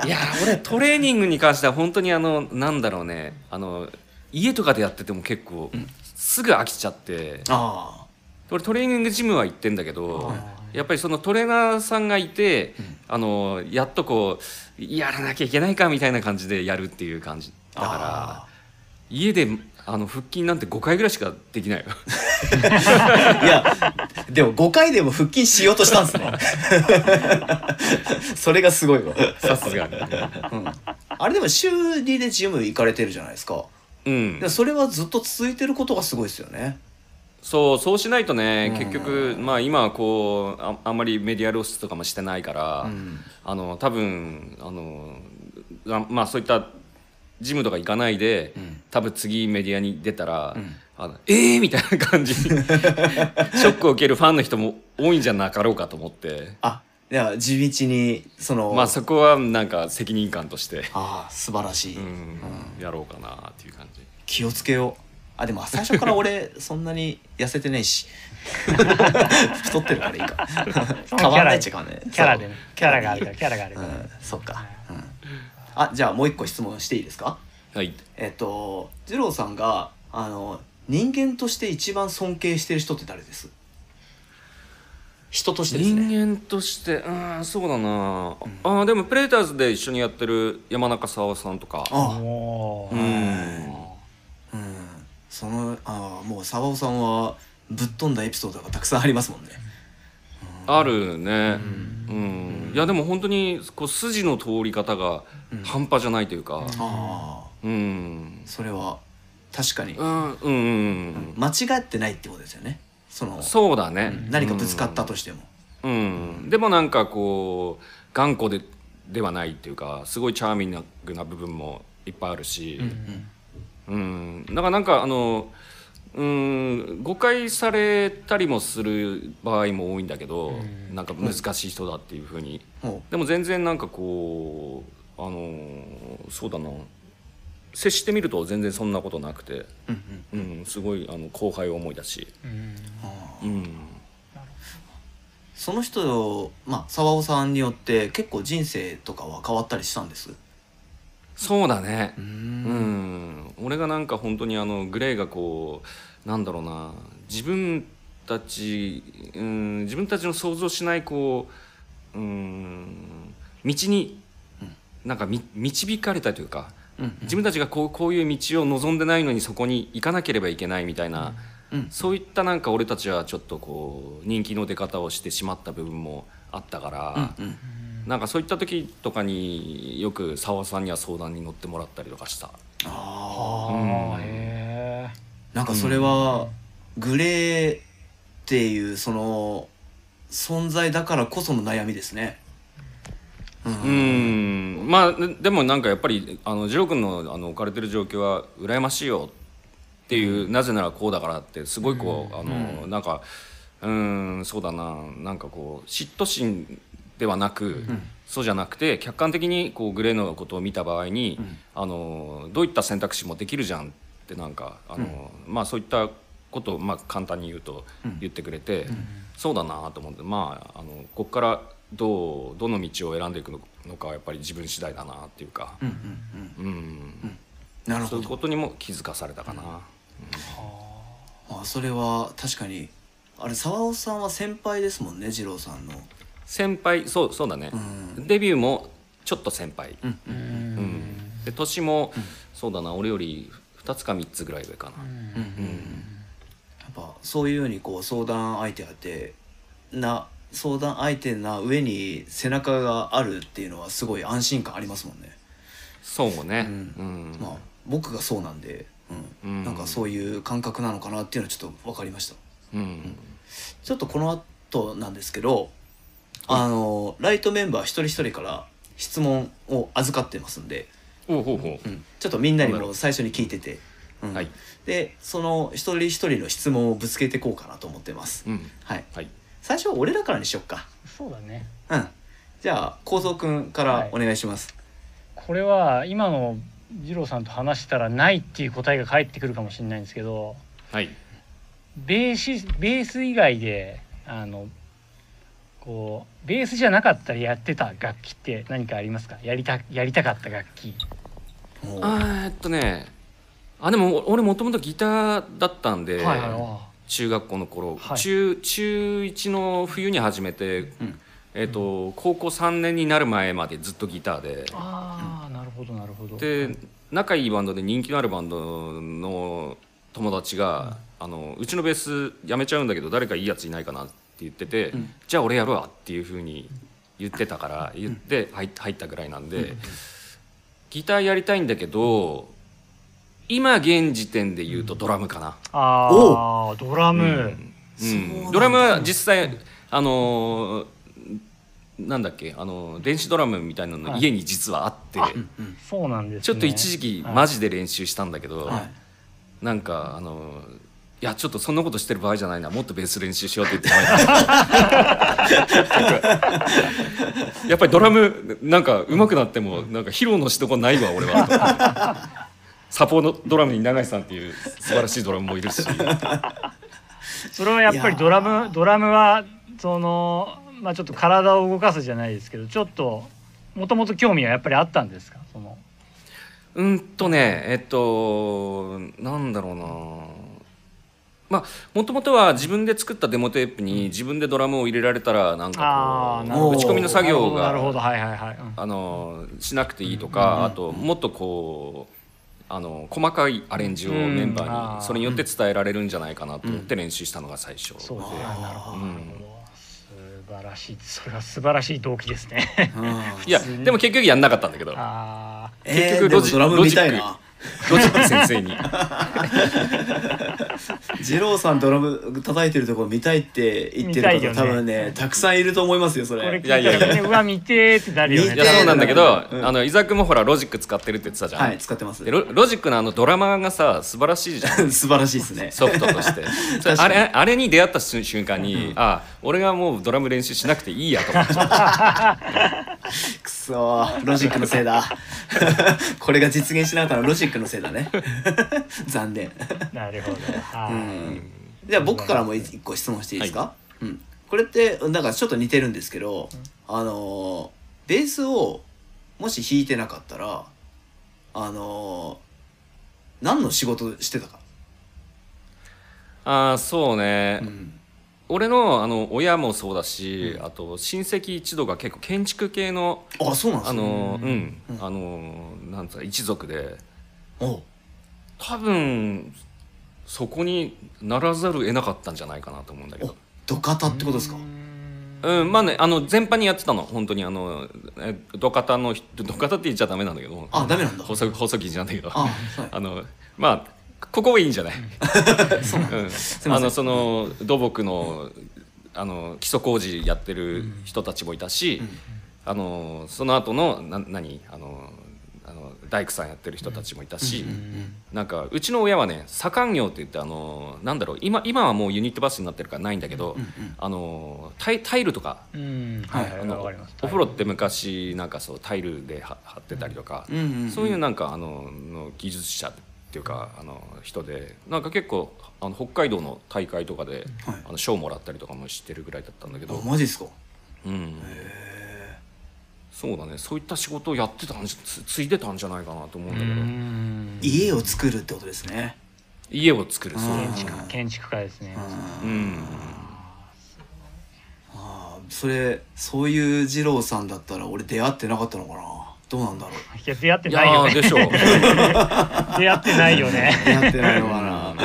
いや俺トレーニングに関しては本当にあのなんだろうね。あの家とかでやってても結構、すぐ飽きちゃって。あ俺トレーニングジムは行ってんだけどやっぱりそのトレーナーさんがいて、あのやっとこうやらなきゃいけないかみたいな感じでやるっていう感じだあから家であの腹筋なんて5回ぐらいしかできないよ。いやでも5回でも腹筋しようとしたんですね。それがすごいわ、さすがにうん、あれでも週2でジム行かれてるじゃないですか。うん。でそれはずっと続いてることがすごいですよね。そうそうしないとねうん。結局まあ今はこうああんまりメディア露出とかもしてないから、うん。あの多分あのあまあそういったジムとか行かないで、ん。多分次メディアに出たら、ん。あのえー？みたいな感じ。に ショックを受けるファンの人も多いんじゃなかろうかと思って。あいや地道にそのまあそこはなんか責任感として、ああ素晴らしい、うんやろうかなっていう感じ。気をつけよう。あでも最初から俺 そんなに痩せてないし。太ってるからいいか。変わんないっちゃ変わんない。キャラでね。キャラがあるから。キャラがあるから、うんそっか、うん、あじゃあもう一個質問していいですか？はい。えっと二郎さんがあの人間として一番尊敬してる人って誰です？人としてですね。人間としてうんそうだな、あーでもプレーターズで一緒にやってる山中沙央さんとか。あおー。うん。うん。そのあもう沢尾さんはぶっ飛んだエピソードがたくさんありますもんねあるね。うん、いやでも本当にこう筋の通り方が半端じゃないというか。ああ。うん。それは確かに。うんうんうん間違ってないってことですよね。そのそうだね、何かぶつかったとしても、うん、でもなんかこう頑固でではないっていうかすごいチャーミングな部分もいっぱいあるし、うん。だからなんかあのうん誤解されたりもする場合も多いんだけど、なんか難しい人だっていうふうに、ほでも全然なんかこうあのそうだな。接してみると全然そんなことなくて、ううんうん。うん、すごいあの後輩思いだし、うん。うん、その人まあ沢尾さんによって結構人生とかは変わったりしたんです？そうだね。ううん。ん、俺がなんか本当にあのグレーがこうなんだろうな。自分たち、うん、自分たちの想像しないこう、うん、道になんかみ導かれたというか、うん自分たちがこうこういう道を望んでないのにそこに行かなければいけないみたいな、うん。そういったなんか俺たちはちょっとこう人気の出方をしてしまった部分もあったから。うんなんかそういった時とかによく澤さんには相談に乗ってもらったりとかした。ああうん。あへえんかそれはグレーっていうその存在だからこその悩みですね。ううん。ん、まあででもなんかやっぱりあのジロー君のあの置かれてる状況は羨ましいよっていう、なぜならこうだからってすごいこう、あのなんかうんそうだな。なんかこう嫉妬心ではなく、そうじゃなくて客観的にこうグレーのことを見た場合に、あのどういった選択肢もできるじゃんってなんかあの、まあそういったことをまあ簡単に言うと言ってくれて、そうだなと思ってまああのここからどうどの道を選んでいくのかはやっぱり自分次第だなっていうか、うんうんうん。うん。なるほど。そういうことにも気づかされたかな。あ。それは確かにあれ沢尾さんは先輩ですもんね二郎さんの先輩そうそうだね、うん。デビューもちょっと先輩、うん。で年も、そうだな俺より2つか3つぐらい上かな、やっぱそういうようにこう相談相手があってな相談相手な上に背中があるっていうのはすごい安心感ありますもんね。そうね、まあ僕がそうなんで、うん。うん。なんかそういう感覚なのかなっていうのはちょっと分かりました。うん。ちょっとこの後なんですけどあのライトメンバー一人一人から質問を預かってますんで、ほうほうほう。うん、ちょっとみんなにも最初に聞いてて、うん。はい。でその一人一人の質問をぶつけていこうかなと思ってます。うん。はい、はい。最初は俺らからにしよっか。そうだね。うん。じゃあ構造くんからお願いします。これは今の二郎さんと話したらないっていう答えが返ってくるかもしれないんですけどはい。ベーシベース以外であのこうベースじゃなかったらやってた楽器って何かありますか？やりたやりたかった楽器。あーえっとねあでも俺もともとギターだったんで、はいはいあ中学校の頃、はい。中中1の冬に始めて、ん。えっと高校3年になる前までずっとギターで。あーなるほどなるほど。で仲いいバンドで人気のあるバンドの友達が、あのうちのベースやめちゃうんだけど誰かいいやついないかなって言ってて、ん。じゃあ俺やるわっていうふうに言ってたから言って入入ったぐらいなんで、ギターやりたいんだけど今現時点で言うとドラムかな。ああドラム、うん。そうなんだ。ドラムは実際あのーなんだっけあの電子ドラムみたいなのはい。家に実はあって、うんうん。そうなんですね。ちょっと一時期はい。マジで練習したんだけど、はい。なんかあのいやちょっとそんなことしてる場合じゃないな。もっとベース練習しようって言ってた。やっぱりドラムなんか上手くなってもなんか披露のしどこないわ俺は。サポートドラムに永井さんっていう素晴らしいドラムもいるし。それはやっぱりドラムドラムはそのまあちょっと体を動かすじゃないですけどちょっともともと興味はやっぱりあったんですか？その。うんとねえっとなんだろうなまあもともとは自分で作ったデモテープに自分でドラムを入れられたらなんあかーなるほど。こう打ち込みの作業がなるほど。はいはいはい、うん。あのしなくていいとかあともっとこうあの細かいアレンジをメンバーー。にそれによって伝えられるんじゃないかなと思って練習したのが最初。そうでなるほど、素晴らしい。それは素晴らしい動機ですね。うん。いやでも結局やんなかったんだけど。結局ロジでもドラム見たいな。ロジック先生に 二郎さんドラム叩いてるところ見たいって言ってる方、ね。多分ねたくさんいると思いますよそれ。れ聞いやいやいや。ねうわ見てーってなるよね。見てーいやそうなんだけど、うん。あの伊沢君もほらロジック使ってるって言ってたじゃん、はい使ってます。でロロジックのあのドラマーがさ素晴らしいじゃん。素晴らしいですね。ソフトとして。あれあれに出会った瞬瞬間に、あ俺がもうドラム練習しなくていいやと思っちゃうく そーロジックのせいだ。これが実現しなかったのはロジックのせいだね。残念。なるほど。はい、うん。じゃあ僕からも一個質問していいですか、うん、これってなんかちょっと似てるんですけど、あのーベースをもし弾いてなかったらあのー何の仕事してたか、ああそうね、うん俺のあの親もそうだし、あと親戚一同が結構建築系のあそうなんですね。あのうん、うん。あのなんつうか一族で。おう。多分そこにならざるを得なかったんじゃないかなと思うんだけど。お土方ってことですか？うんまあねあの全般にやってたの。本当にあのえ土方の人土方って言っちゃダメなんだけど。あダメなんだ。細細木じゃんだけど。あはい。あのまあここはいいんじゃない、あのその土木のあの基礎工事やってる人たちもいたし、あのその後のな何？あのあの大工さんやってる人たちもいたし、なんかうちの親はね左官業って言ってあのなんだろう今今はもうユニットバスになってるからないんだけど、あのタイタイルとかお風呂って昔なんかそうタイルでは貼ってたりとか、そういうなんかあのの技術者っていうかあの人でなんか結構あの北海道の大会とかで、はい。あの賞もらったりとかもしてるぐらいだったんだけど、あマジっすか？うん、そうだね。そういった仕事をやってたんじゃつついてたんじゃないかなと思うんだけど、うん。家を作るってことですね。家を作る。そう。うん建築建築家ですね。うん。ああそれそういう二郎さんだったら俺出会ってなかったのかな？どうなんだろう。いや出会っていないよね。でしょう。出会ってないよね。出会ってないのかな。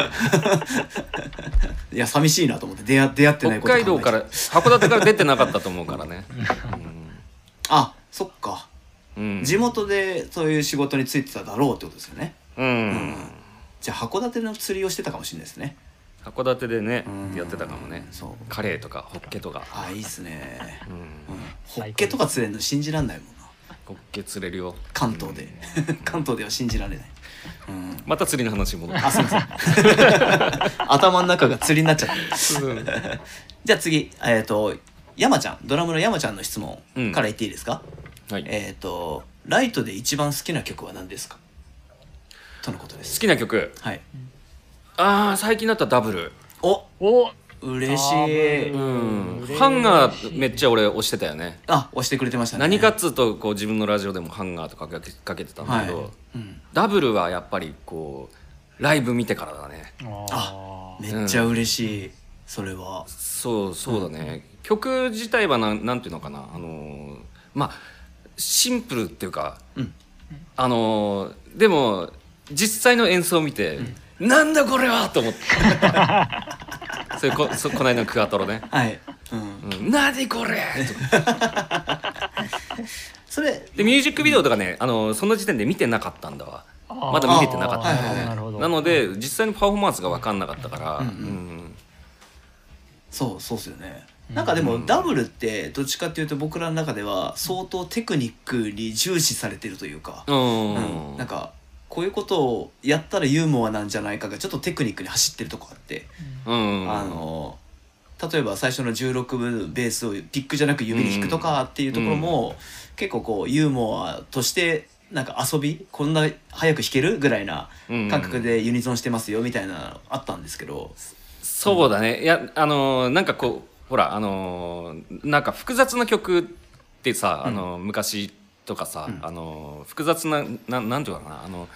いや寂しいなと思って出会出会ってない北海道から函館から出てなかったと思うからね、あそっか。うん。うん地元でそういう仕事に就いてただろうってことですよね。うん。じゃあ函館の釣りをしてたかもしれないですね。函館でねうん。やってたかもね。そう。カレーとかホッケとか、ああいいっすね。うん、うん。ホッケとか釣れるの信じらんないもんなホッケ釣れるよ。関東で。関東では信じられない。うん。また釣りの話に戻る。あすいません。頭の中が釣りになっちゃってじゃあ次えっ、と山ちゃんドラムの山ちゃんの質問から言っていいですか、はい、えっ、とライトで一番好きな曲は何ですか？とのことです。好きな曲。はい。ああ最近だったらダブル。お。お嬉しあいーうん。ハンガーめっちゃ俺押してたよね。あ押してくれてましたね。何かっつうとこう自分のラジオでもハンガーとかかけかけてたんだけど、はいうん。ダブルはやっぱりこうライブ見てからだね。あー。めっちゃ嬉しい、それは。そうそうだね、曲自体はなんなんていうのかな。あのーまあシンプルっていうか、うん。あのーでも実際の演奏を見て、なんだこれはと思って それこそこの間のクアトロね。はい、うん、「うん、何これ! それ」でミュージックビデオとかねあのその時点で見てなかったんだわ。あー。まだ見れてなかった。あーはいはいはい。なるほど。なので実際のパフォーマンスが分かんなかったから、うん。うん。うんそうそうっすよね。なんかでもダブルってどっちかっていうと僕らの中では相当テクニックに重視されてるというか、うん。うん。なんかこういうことをやったらユーモアなんじゃないかがちょっとテクニックに走ってるとこあって、うん。あの例えば最初の16分ベースをピックじゃなく指で弾くとかっていうところも、結構こうユーモアとしてなんか遊びこんな早く弾けるぐらいな感覚でユニゾンしてますよみたいなのあったんですけど、そうだね。いやあのーなんかこうほらあのーなんか複雑な曲ってさ、あのー昔とかさ、あのー複雑なななんていうのかなあの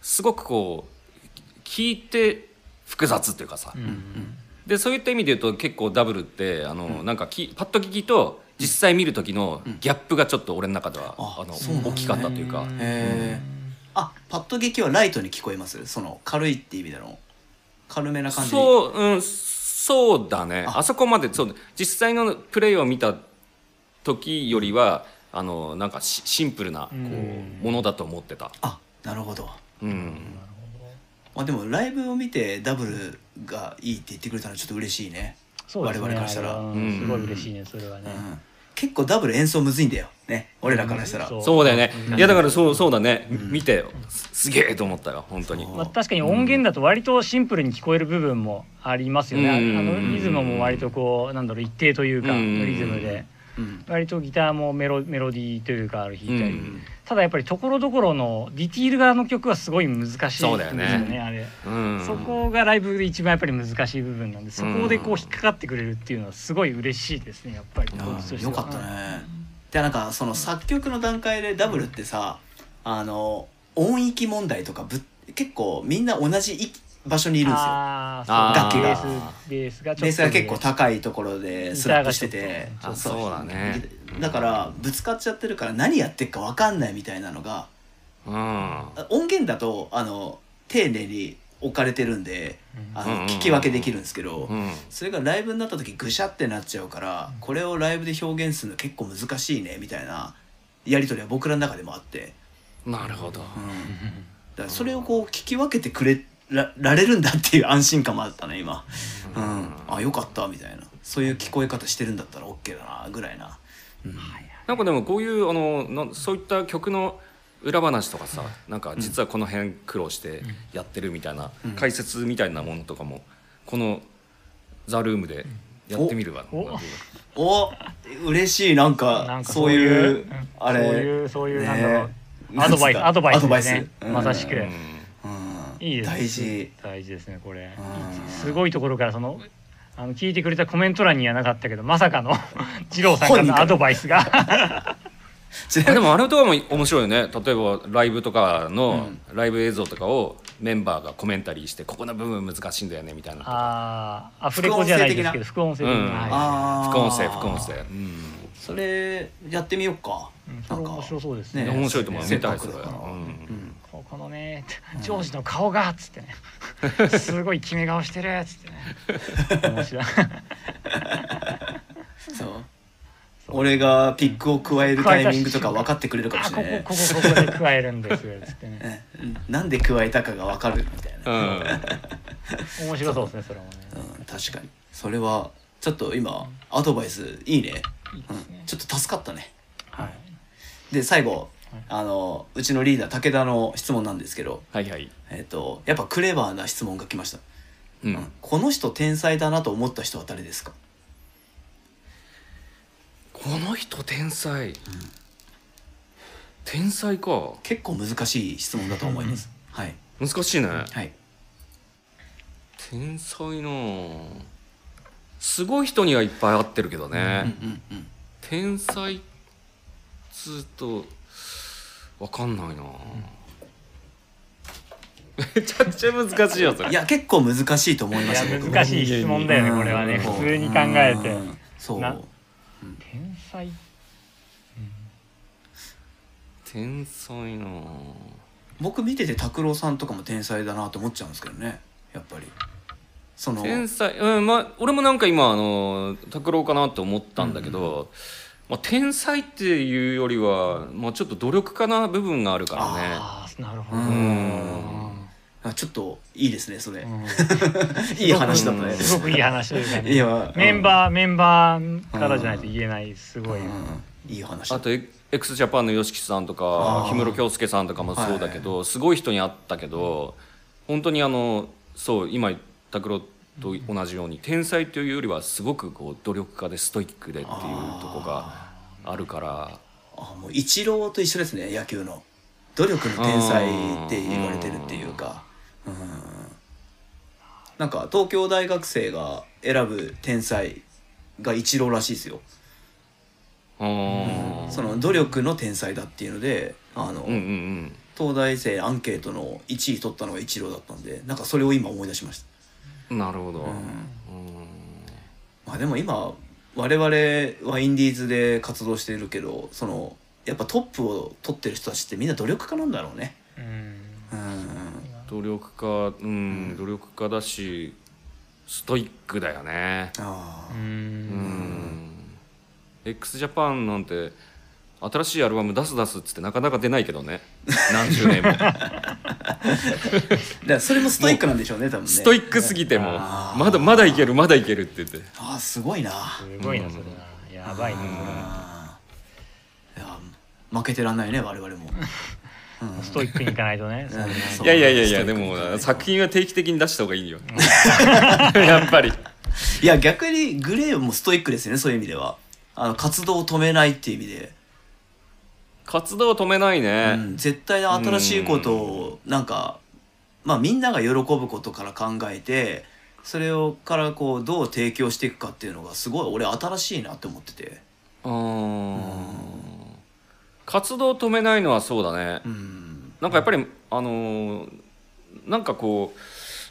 すごくこう聞いて複雑っていうかさ、でそういった意味で言うと結構ダブルってあの、なんかきパッと聞きと実際見る時のギャップがちょっと俺の中では、ああの大きかったというか。あパッと劇はライトに聞こえます？その軽いって意味での。軽めな感じ。そう、うん、そうだね。あそこまでそう実際のプレイを見た時よりはあのなんかシシンプルなこうものだと思ってた、あなるほど。うん、まあでもライブを見てダブルがいいって言ってくれたのはちょっと嬉しいね。そうですね。我々からしたら。すごい嬉しいねそれはね。うん。結構ダブル演奏むずいんだよ。ね。俺らからしたら、そうそうだよね、いやだからそうそうだね、見てよすすげえと思ったよ本当に。まあ、確かに音源だと割とシンプルに聞こえる部分もありますよね、うん。あのリズムも割とこうなんだろう一定というかうん。リズムで。うん割とギターもメロメロディーというかある弾いたり、うん。ただやっぱりところどころのディティール側の曲はすごい難しいんですよねね。あれ、うん、そこがライブで一番やっぱり難しい部分なんでそこでこう引っかかってくれるっていうのはすごい嬉しいですねやっぱりよかったね。でなんかその作曲の段階でダブルってさあの音域問題とかぶ結構みんな同じ域場所にいるんですよ。楽器が。ベースベースがベースが結構高いところでスラップしてて。そうだね。だからぶつかっちゃってるから何やってるか分かんないみたいなのがうん。音源だとあの丁寧に置かれてるんであうん。うんうんの聞き分けできるんですけど、うん。それがライブになった時ぐしゃってなっちゃうからこれをライブで表現するの結構難しいねみたいなやり取りは僕らの中でもあって、なるほど、うん、だからそれをこう聞き分けてくれらられるんだっていう安心感もあったね今、うん、あよかったみたいな。そういう聞こえ方してるんだったら OK だなぐらいな、うん。なんかでもこういうあのなそういった曲の裏話とかさなんか実はこの辺苦労してやってるみたいな解説みたいなものとかもこの「ザ・ルームでやってみるわ。おお。嬉しいなんかそういうあれ。そういうそういうね。なんだろう。アドバイスアドバイスね。うん。まさしく。うんうんいいです大事。大事ですねこれ。うん。すごいところからそのあの聞いてくれたコメント欄にはなかったけどまさかの 二郎さんからのアドバイスが。でもあれとかも面白いよね。例えばライブとかのライブ映像とかをメンバーがコメンタリーしてここの部分難しいんだよねみたいなあーアフレコじゃないですけど副音声的うん。な副音声副音声、うん。それやってみようか、うん。なんか面白そうですね。ね面白いと思うせ見たいそれ、うんここのねジョージの顔がっつってね。すごい決め顔してるっつってね。面白い。そう。俺がピックを加えるタイミングとか分かってくれるかもしれない。こここここで加えるんですっつってね。ねなんで加えたかが分かるみたいな、うん。面白そうですねそれもね。うん、確かに。それはちょっと今アドバイスいいね、いいですうねん、ちょっと助かったね。はい。で最後あのうちのリーダー武田の質問なんですけど、はいはい、えっとやっぱクレバーな質問が来ました、うん。うんこの人天才だなと思った人は誰ですか？この人天才、天才か。結構難しい質問だと思います、はい。難しいね。はい。天才なあ。すごい人にはいっぱい会ってるけどね、うんうん。天才っつうとわかんないな、めちゃくちゃ難しいよそれ。いや結構難しいと思いますよ僕も。難しい質問だよねうん。これはね。うん。普通に考えて。うん。そう。な。天才？天才な。僕見てて拓郎さんとかも天才だなと思っちゃうんですけどねやっぱり。その。天才。うんまあ俺もなんか今あの拓郎かなと思ったんだけど、まあ、天才っていうよりは、まあ、ちょっと努力家な部分があるからね。ああなるほど。うん。あちょっといいですねそれ、うん。いい話だったね。すごくいい話というかね。いやメンバーメンバーからじゃないと言えないすごいうん。いい話だ。あと x ジャパンの YOSHIKI さんとあかー。氷室京介さんとかもそうだけど、すごい人に会ったけど本当にあのそう今拓郎と同じように天才というよりはすごくこう努力家でストイックでっていうとこがあるから。あもうイチローと一緒ですね野球の。努力の天才って言われてるっていうか。うん。なんか東京大学生が選ぶ天才がイチローらしいですよ。あー。その努力の天才だっていうのであの、うんうんうん。東大生アンケートの1位取ったのがイチローだったんでなんかそれを今思い出しましたなるほど、ん。うん。まあでも今我々はインディーズで活動してるけどそのやっぱトップを取ってる人たちってみんな努力家なんだろうね。うん。うん。努力家うん努力家だしストイックだよね。うああ。うん。ん。x ジャパンなんて新しいアルバム出す出すっつってなかなか出ないけどね。何十年も。だ からそれもストイックなんでしょうね多分ね。ストイックすぎてもあー。まだまだいけるまだいけるって言って。ああすごいな。すごいなそれなやばいねこあーいや負けてらんないね我々も、うんれストイックにいかないとねそう。いやいやいやいやでも作品は定期的に出した方がいいよ。やっぱり。いや逆にグレーもストイックですよねそういう意味では。あの活動を止めないっていう意味で、活動を止めないね、うん、絶対新しいことをなんかまあみんなが喜ぶことから考えてそれをからこうどう提供していくかっていうのがすごい俺新しいなって思ってて。活動を止めないのはそうだね、うん。なんかやっぱりあのーなんかこう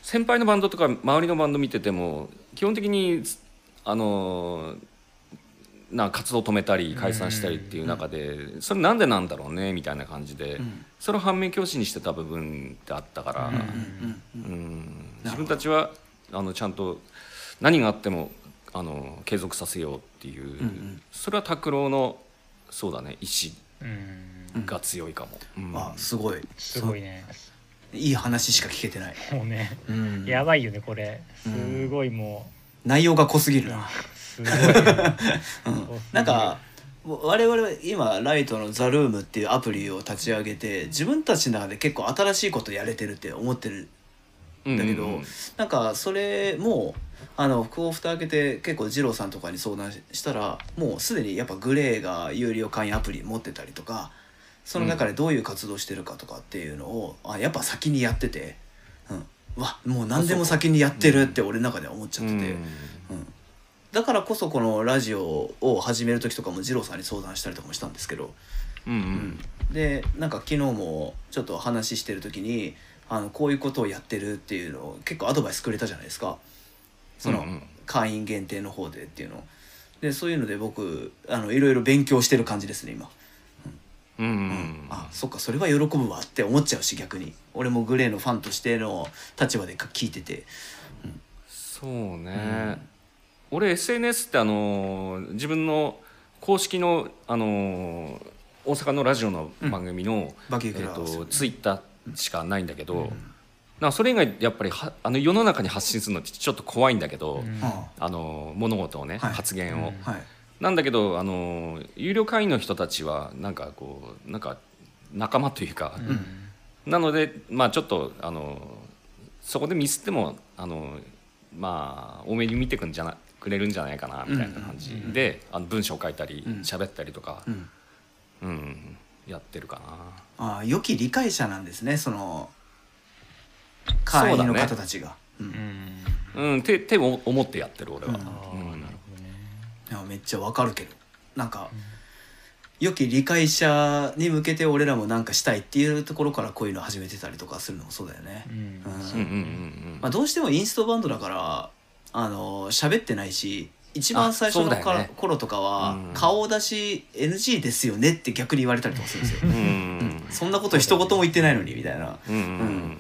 先輩のバンドとか周りのバンド見てても基本的にあのーな活動を止めたり解散したりっていう中でそれなんでなんだろうねみたいな感じでん。それを反面教師にしてた部分ってあったから、自分たちはあのちゃんと何があってもあの継続させようっていう、んそれは拓郎のそうだね意志うん。が強いかも。うん。あすごい。すごいね。いい話しか聞けてない、もうねうん。やばいよねこれ。すごいも内容が濃すぎる。な、うすごい。うん。なんか我々は今ライトの「ザルームっていうアプリを立ち上げて自分たちの中で結構新しいことやれてるって思ってるんだけど、うんうんうん。なんかそれもあの福を蓋開けて結構二郎さんとかに相談したらもうすでにやっぱグレーが有料会員アプリ持ってたりとかその中でどういう活動してるかとかっていうのを、あやっぱ先にやってて、うん、うわもう何でも先にやってるって俺の中では思っちゃってて。うんだからこそこのラジオを始める時とかも二郎さんに相談したりとかもしたんですけど、うんうん。でなんか昨日もちょっと話してる時にあのこういうことをやってるっていうのを結構アドバイスくれたじゃないですか。そのうんうん。会員限定の方でっていうのを。でそういうので僕あのいろいろ勉強してる感じですね今、うん。うんあそっかそれは喜ぶわって思っちゃうし逆に。俺もグレーのファンとしての立場で聞いてて。そうね、俺 SNS ってあのー自分の公式のあのー大阪のラジオの番組の、バキえっとツイッターしかないんだけど、なん。かそれ以外やっぱりはあの世の中に発信するのってちょっと怖いんだけど、うん。ああのー物事をね、はい。発言を、うん。はい。なんだけどあのー有料会員の人たちはなんかこうなんか仲間というか、なのでまあちょっとあのそこでミスってもあのまあ多めに見てくんじゃなくれるんじゃないかなみたいな感じ。で、あの文章書いたりうん。喋ったりとか、うん。うんやってるかああ良き理解者なんですねその会員の方たちが。う,、うん。な。うん、ってって思ってやってる俺は。うん。うん。めっちゃわかるけど。なんか、良き理解者に向けて俺らもなんかしたいっていうところからこういうの始めてたりとかするのもそうだよね。うん。うんうんうんうん。まあ、どうしてもインストバンドだからあの喋ってないし一番最初のかね。頃とかはうん。顔出し NG ですよねって逆に言われたりとかするんですよ。うん。うん。そんなこと一言も言ってないのにみたいな。うん。うん。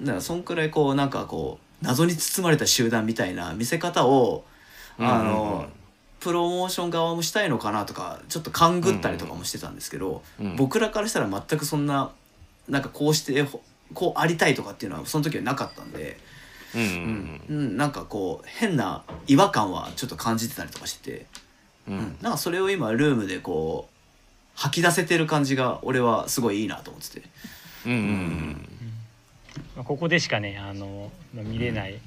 だからそんくらいこうなんかこう謎に包まれた集団みたいな見せ方をあのうんプロモーション側もしたいのかなとかちょっと勘ぐったりとかもしてたんですけど、うん。僕らからしたら全くそんななんかこうしてほこうありたいとかっていうのはその時はなかったんで、なんかこう変な違和感はちょっと感じてたりとかしてて、うん。うん。なんかそれを今ルームでこう吐き出せてる感じが俺はすごいいいなと思ってて。うんうんまあここでしかねあの、まあ、見れない、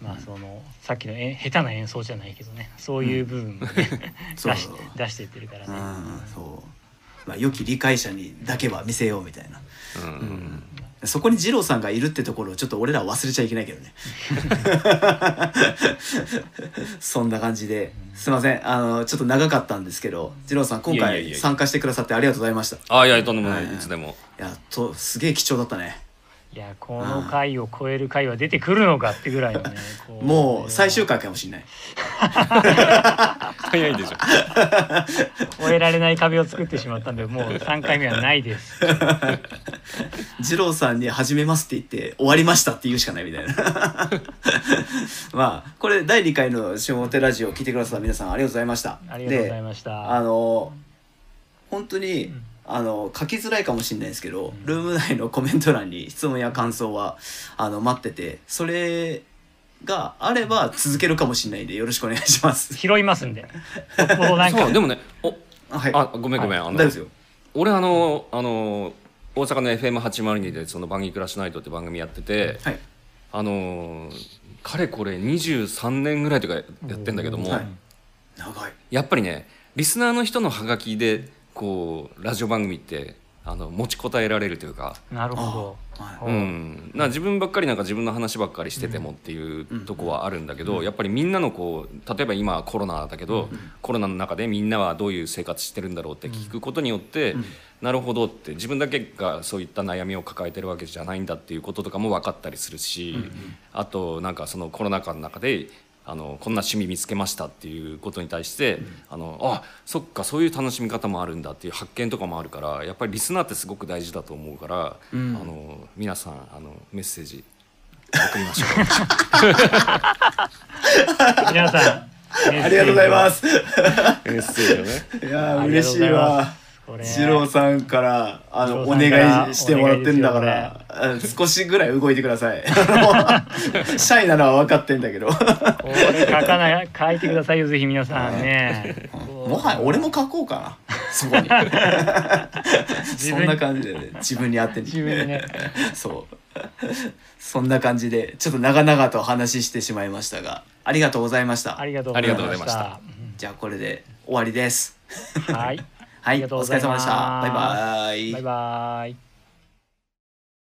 まあそのさっきのえ下手な演奏じゃないけどね。そういう部分もね、そう。出し出していってるからね。うんそう、まあ、良き理解者にだけは見せようみたいな、うん。うんそこに二郎さんがいるってところをちょっと俺らは忘れちゃいけないけどね。そんな感じで。すいません。あのちょっと長かったんですけど二郎さん今回参加してくださってありがとうございました。いあいやとんでもない。はいいつでも。やとすげえ貴重だったねいやこの回を超える回は出てくるのかってぐらいのねこもう最終回かもしれない。早いでしょ。超えられない壁を作ってしまったんでもう3回目はないです。二郎さんに「始めます」って言って終わりましたって言うしかないみたいな。まあこれ第2回の下表ラジオを聞いてくださった皆さんありがとうございました。ありがとうございでました。あの本当に、んあの書きづらいかもしれないですけど、ルーム内のコメント欄に質問や感想はあの待っててそれがあれば続けるかもしれないんでよろしくお願いします。拾いますんで。なんか そうでもねおはい、あごめんごめんあの大丈夫ですよ。俺あのあの大阪の FM802 でその「バンギークラッシュナイト」って番組やっててはいあのかれこれ23年ぐらいとかやってんだけども、はい長い。やっぱりねリスナーの人のハガキでこうラジオ番組ってあの持ちこたえられるというか、なるほあはい。ど。うん、な自分ばっかりなんか自分の話ばっかりしててもっていうとこはあるんだけど、やっぱりみんなのこう例えば今はコロナだけど、コロナの中でみんなはどういう生活してるんだろうって聞くことによって、なるほどって自分だけがそういった悩みを抱えてるわけじゃないんだっていうこととかも分かったりするし、あとなんかそのコロナ禍の中であのこんな趣味見つけましたっていうことに対して、あのあそっかそういう楽しみ方もあるんだっていう発見とかもあるからやっぱりリスナーってすごく大事だと思うから、うんあの皆さんあのメッセージ送りましょう。皆さん。ありがとうございます。メッセージをね。いや嬉しいわ。これ二郎さんからあのお願いしてもらってんだから、あ少しぐらい動いてください。シャイなのは分かってんだけど。これ書かない書いてくださいよぜひ皆さんね。もはや俺も書こうかな。そこに。そんな感じで、ね、自分に合ってん自分でね。そう。そんな感じでちょっと長々と話してしまいましたが、ありがとうございましたあ。りがとうございまししたた。じゃあこれで終わりです。うんはい。はい、お疲れ様でした。バイバイ。バイバイ。